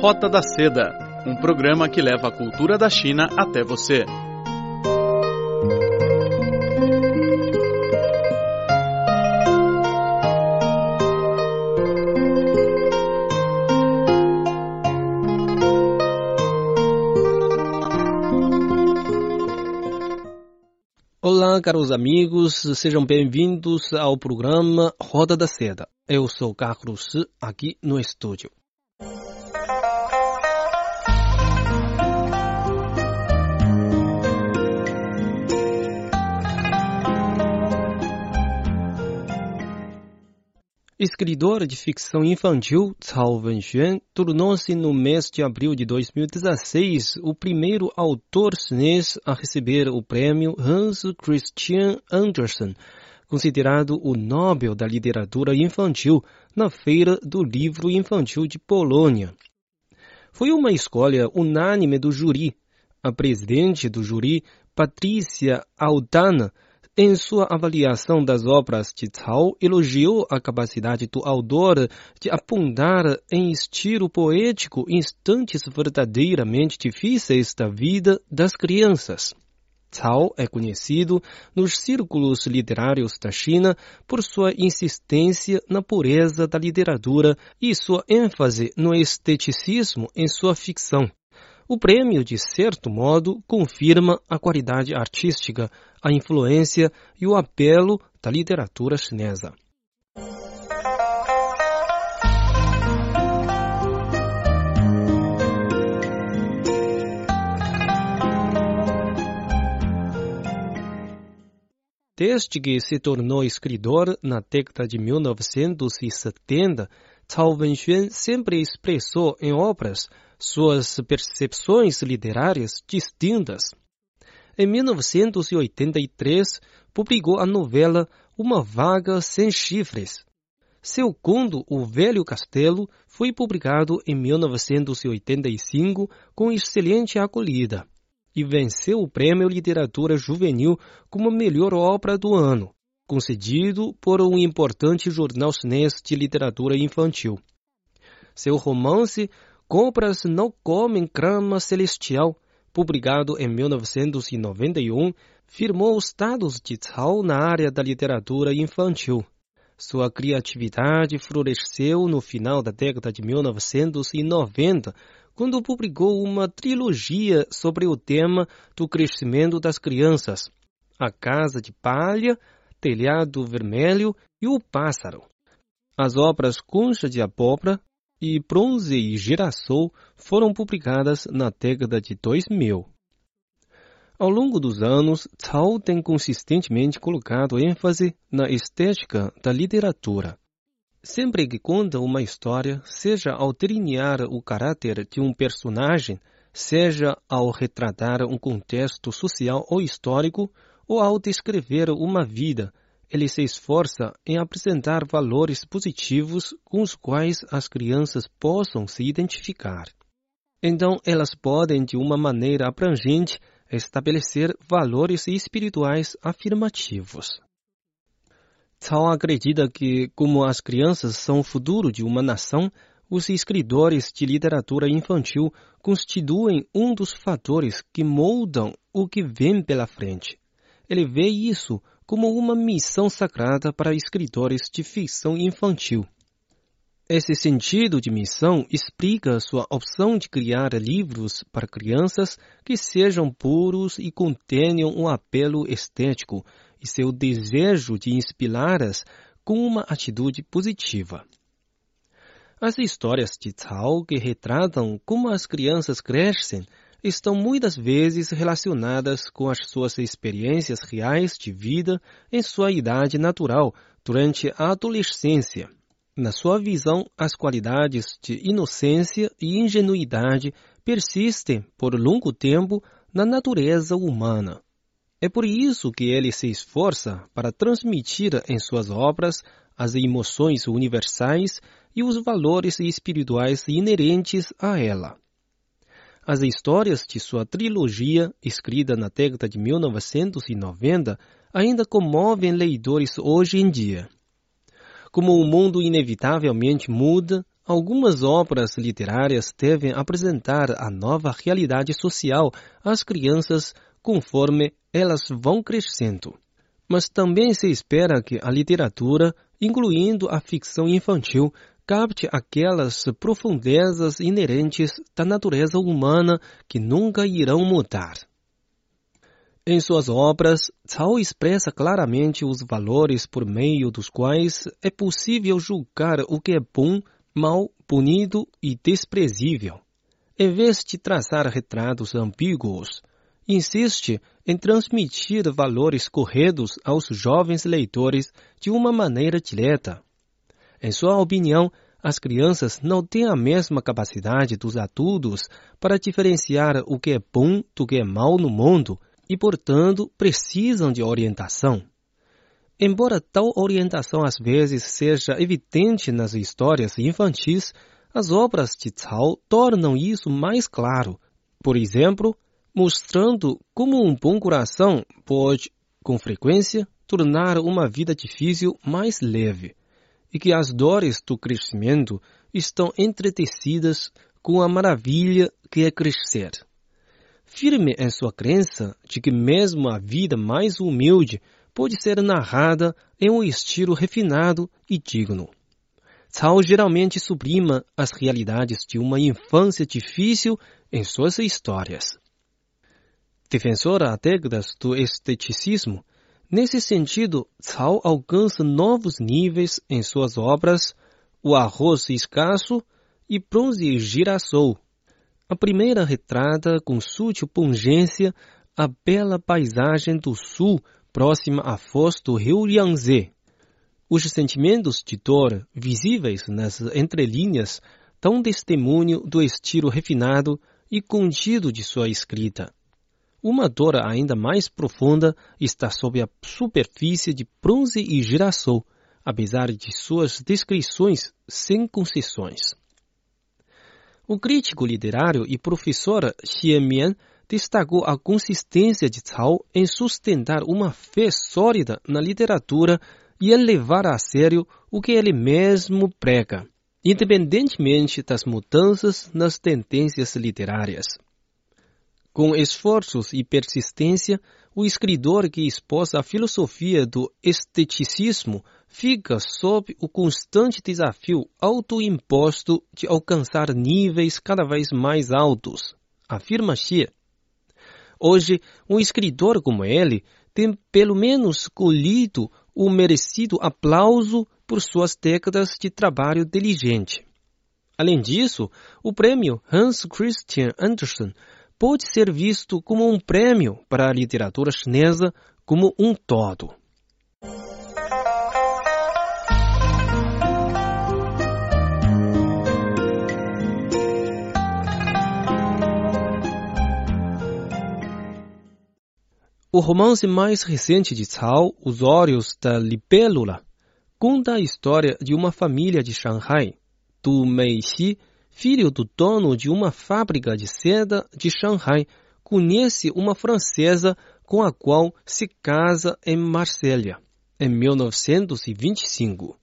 Rota da Seda, um programa que leva a cultura da China até você. Olá, caros amigos, sejam bem-vindos ao programa Roda da Seda. Eu sou Carlos, aqui no estúdio. Escritor de ficção infantil, Cao Wenxuan tornou-se no mês de abril de 2016 o primeiro autor chinês a receber o prêmio Hans Christian Andersen, considerado o Nobel da Literatura Infantil na Feira do Livro Infantil de Polônia. Foi uma escolha unânime do júri. A presidente do júri, Patrícia Aldana, em sua avaliação das obras de Cao, elogiou a capacidade do autor de apontar em estilo poético instantes verdadeiramente difíceis da vida das crianças. Cao é conhecido nos círculos literários da China por sua insistência na pureza da literatura e sua ênfase no esteticismo em sua ficção. O prêmio, de certo modo, confirma a qualidade artística, a influência e o apelo da literatura chinesa. Desde que se tornou escritor na década de 1970, Cao Wenxuan sempre expressou em obras suas percepções literárias distintas. Em 1983, publicou a novela Uma Vaga Sem Chifres. Seu conto O Velho Castelo foi publicado em 1985 com excelente acolhida e venceu o Prêmio Literatura Juvenil como melhor obra do ano, concedido por um importante jornal chinês de literatura infantil. Seu romance Cobras Não Comem Grama Celestial, publicado em 1991, firmou o status de Cao na área da literatura infantil. Sua criatividade floresceu no final da década de 1990, quando publicou uma trilogia sobre o tema do crescimento das crianças: A Casa de Palha, Telhado Vermelho e O Pássaro. As obras Concha de Abóbora e Bronze e Girassol foram publicadas na década de 2000. Ao longo dos anos, Cao tem consistentemente colocado ênfase na estética da literatura. Sempre que conta uma história, seja ao delinear o caráter de um personagem, seja ao retratar um contexto social ou histórico, ou ao descrever uma vida, ele se esforça em apresentar valores positivos com os quais as crianças possam se identificar. Então, elas podem, de uma maneira abrangente, estabelecer valores espirituais afirmativos. Cao acredita que, como as crianças são o futuro de uma nação, os escritores de literatura infantil constituem um dos fatores que moldam o que vem pela frente. Ele vê isso como uma missão sagrada para escritores de ficção infantil. Esse sentido de missão explica sua opção de criar livros para crianças que sejam puros e contenham um apelo estético e seu desejo de inspirá-las com uma atitude positiva. As histórias de Cao que retratam como as crianças crescem estão muitas vezes relacionadas com as suas experiências reais de vida em sua idade natural durante a adolescência. Na sua visão, as qualidades de inocência e ingenuidade persistem por longo tempo na natureza humana. É por isso que ele se esforça para transmitir em suas obras as emoções universais e os valores espirituais inerentes a ela. As histórias de sua trilogia, escrita na década de 1990, ainda comovem leitores hoje em dia. Como o mundo inevitavelmente muda, algumas obras literárias devem apresentar a nova realidade social às crianças conforme elas vão crescendo. Mas também se espera que a literatura, incluindo a ficção infantil, capte aquelas profundezas inerentes da natureza humana que nunca irão mudar. Em suas obras, Cao expressa claramente os valores por meio dos quais é possível julgar o que é bom, mal, bonito e desprezível. Em vez de traçar retratos ambíguos, insiste em transmitir valores corretos aos jovens leitores de uma maneira direta. Em sua opinião, as crianças não têm a mesma capacidade dos adultos para diferenciar o que é bom do que é mal no mundo e, portanto, precisam de orientação. Embora tal orientação às vezes seja evidente nas histórias infantis, as obras de Cao tornam isso mais claro. Por exemplo, mostrando como um bom coração pode, com frequência, tornar uma vida difícil mais leve, e que as dores do crescimento estão entretecidas com a maravilha que é crescer firme em sua crença de que mesmo a vida mais humilde pode ser narrada em um estilo refinado e digno. Cao geralmente sublima as realidades de uma infância difícil em suas histórias. Defensora há décadas do esteticismo, nesse sentido, Cao alcança novos níveis em suas obras O Arroz Escasso e Bronze Girassol, a primeira retrata com sutil pungência a bela paisagem do sul próxima à foz do rio Yangtze. Os sentimentos de dor visíveis nas entrelinhas dão testemunho do estilo refinado e contido de sua escrita. Uma dor ainda mais profunda está sob a superfície de bronze e girassol, apesar de suas descrições sem concessões. O crítico literário e professor Xie Mian destacou a consistência de Cao em sustentar uma fé sólida na literatura e em levar a sério o que ele mesmo prega, independentemente das mudanças nas tendências literárias. Com esforços e persistência, o escritor que expôs a filosofia do esteticismo fica sob o constante desafio autoimposto de alcançar níveis cada vez mais altos, afirma Xie. Hoje, um escritor como ele tem pelo menos colhido o merecido aplauso por suas décadas de trabalho diligente. Além disso, o prêmio Hans Christian Andersen pode ser visto como um prêmio para a literatura chinesa como um todo. O romance mais recente de Cao, Os Olhos da Libélula, conta a história de uma família de Shanghai, do Meixi filho do dono de uma fábrica de seda de Shanghai, conhece uma francesa com a qual se casa em Marselha, em 1925.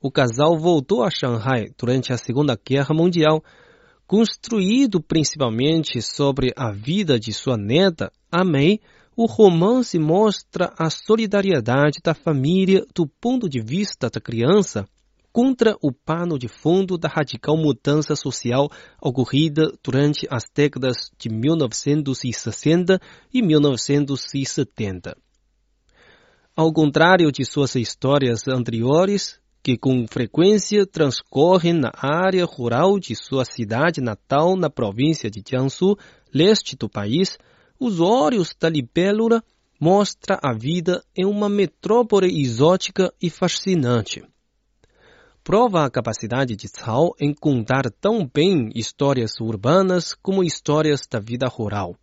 O casal voltou a Shanghai durante a Segunda Guerra Mundial, construído principalmente sobre a vida de sua neta, a Mei, o romance mostra a solidariedade da família do ponto de vista da criança contra o pano de fundo da radical mudança social ocorrida durante as décadas de 1960 e 1970. Ao contrário de suas histórias anteriores, que com frequência transcorrem na área rural de sua cidade natal na província de Jiangsu, leste do país, os olhos da libélula mostra a vida em uma metrópole exótica e fascinante prova a capacidade de Cao em contar tão bem histórias urbanas como histórias da vida rural.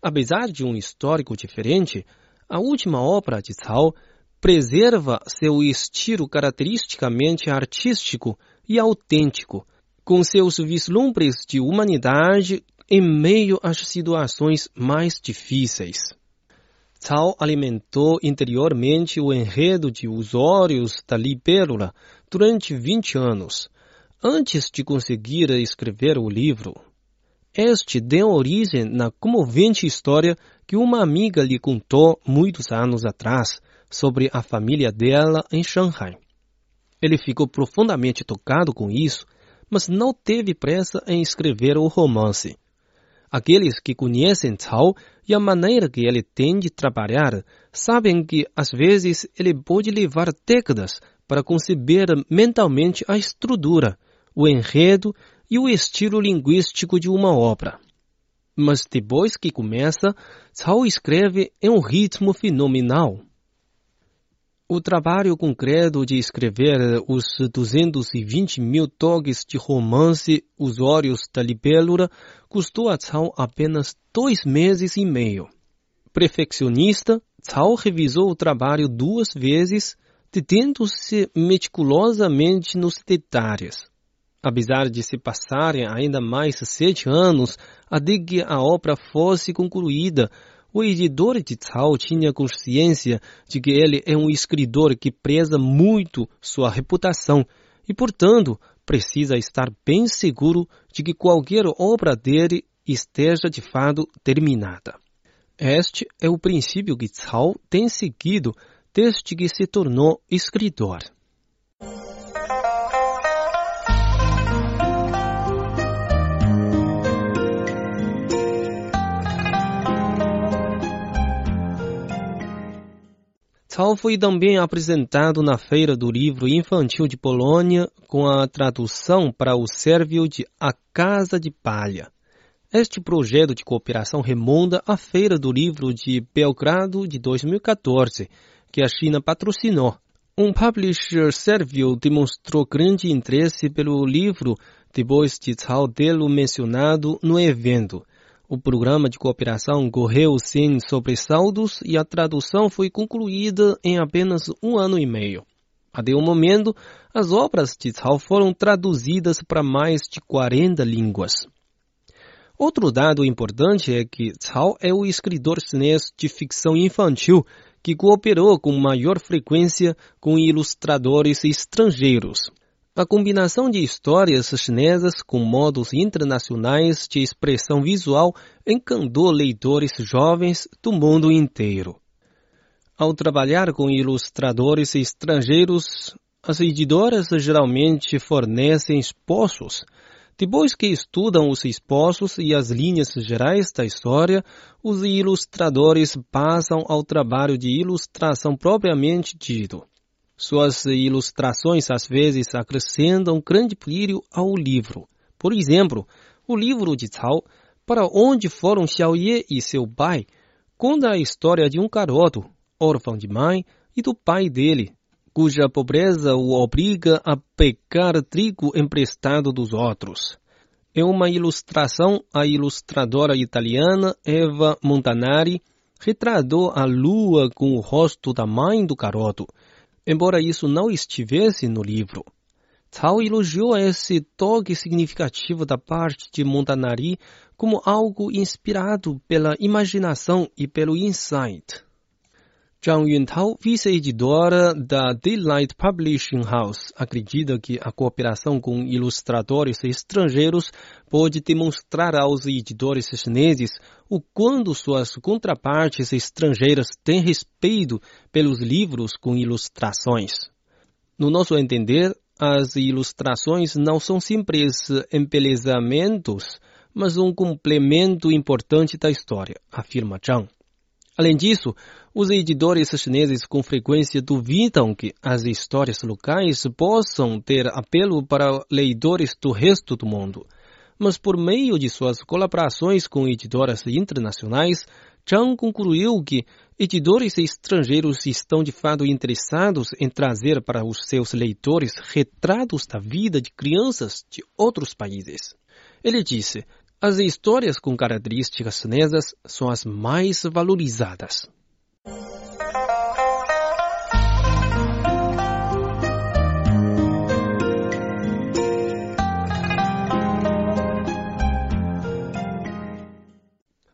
Apesar de um histórico diferente, a última obra de Cao preserva seu estilo caracteristicamente artístico e autêntico, com seus vislumbres de humanidade em meio às situações mais difíceis. Cao alimentou interiormente o enredo de Os Olhos da Libélula durante 20 anos, antes de conseguir escrever o livro. Este deu origem na comovente história que uma amiga lhe contou muitos anos atrás sobre a família dela em Shanghai. Ele ficou profundamente tocado com isso, mas não teve pressa em escrever o romance. Aqueles que conhecem Cao e a maneira que ele tem de trabalhar sabem que às vezes ele pode levar décadas para conceber mentalmente a estrutura, o enredo e o estilo linguístico de uma obra. Mas depois que começa, Cao escreve em um ritmo fenomenal. O trabalho concreto de escrever os 220 mil toques de romance Os Olhos da Libélula custou a Cao apenas dois meses e meio. Perfeccionista, Cao revisou o trabalho duas vezes, detendo-se meticulosamente nos detalhes. Apesar de se passarem ainda mais sete anos até que a obra fosse concluída, o editor de Cao tinha consciência de que ele é um escritor que preza muito sua reputação e, portanto, precisa estar bem seguro de que qualquer obra dele esteja de fato terminada. Este é o princípio que Cao tem seguido desde que se tornou escritor. Cao foi também apresentado na Feira do Livro Infantil de Polônia com a tradução para o sérvio de A Casa de Palha. Este projeto de cooperação remonta à Feira do Livro de Belgrado de 2014, que a China patrocinou. Um publisher sérvio demonstrou grande interesse pelo livro depois de Cao tê-lo mencionado no evento. O programa de cooperação correu sem sobressaltos e a tradução foi concluída em apenas um ano e meio. Até o momento, as obras de Cao foram traduzidas para mais de 40 línguas. Outro dado importante é que Cao é o escritor chinês de ficção infantil que cooperou com maior frequência com ilustradores estrangeiros. A combinação de histórias chinesas com modos internacionais de expressão visual encantou leitores jovens do mundo inteiro. Ao trabalhar com ilustradores estrangeiros, as editoras geralmente fornecem esboços. Depois que estudam os esboços e as linhas gerais da história, os ilustradores passam ao trabalho de ilustração propriamente dito. Suas ilustrações às vezes acrescentam grande brilho ao livro. Por exemplo, o livro de Cao, Para onde foram Xiaoye e seu pai, conta a história de um garoto, órfão de mãe, e do pai dele, cuja pobreza o obriga a pecar trigo emprestado dos outros. Em uma ilustração, a ilustradora italiana Eva Montanari retratou a lua com o rosto da mãe do garoto, embora isso não estivesse no livro. Cao elogiou esse toque significativo da parte de Montanari como algo inspirado pela imaginação e pelo insight. Zhang Yuntao, vice-editora da Daylight Publishing House, acredita que a cooperação com ilustradores estrangeiros pode demonstrar aos editores chineses o quanto suas contrapartes estrangeiras têm respeito pelos livros com ilustrações. No nosso entender, as ilustrações não são simples embelezamentos, mas um complemento importante da história, afirma Zhang. Além disso, os editores chineses com frequência duvidam que as histórias locais possam ter apelo para leitores do resto do mundo. Mas por meio de suas colaborações com editoras internacionais, Chang concluiu que editores estrangeiros estão de fato interessados em trazer para os seus leitores retratos da vida de crianças de outros países. Ele disse: as histórias com características chinesas são as mais valorizadas.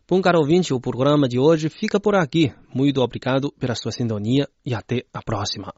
Bom, caro ouvinte, o programa de hoje fica por aqui. Muito obrigado pela sua sintonia e até a próxima.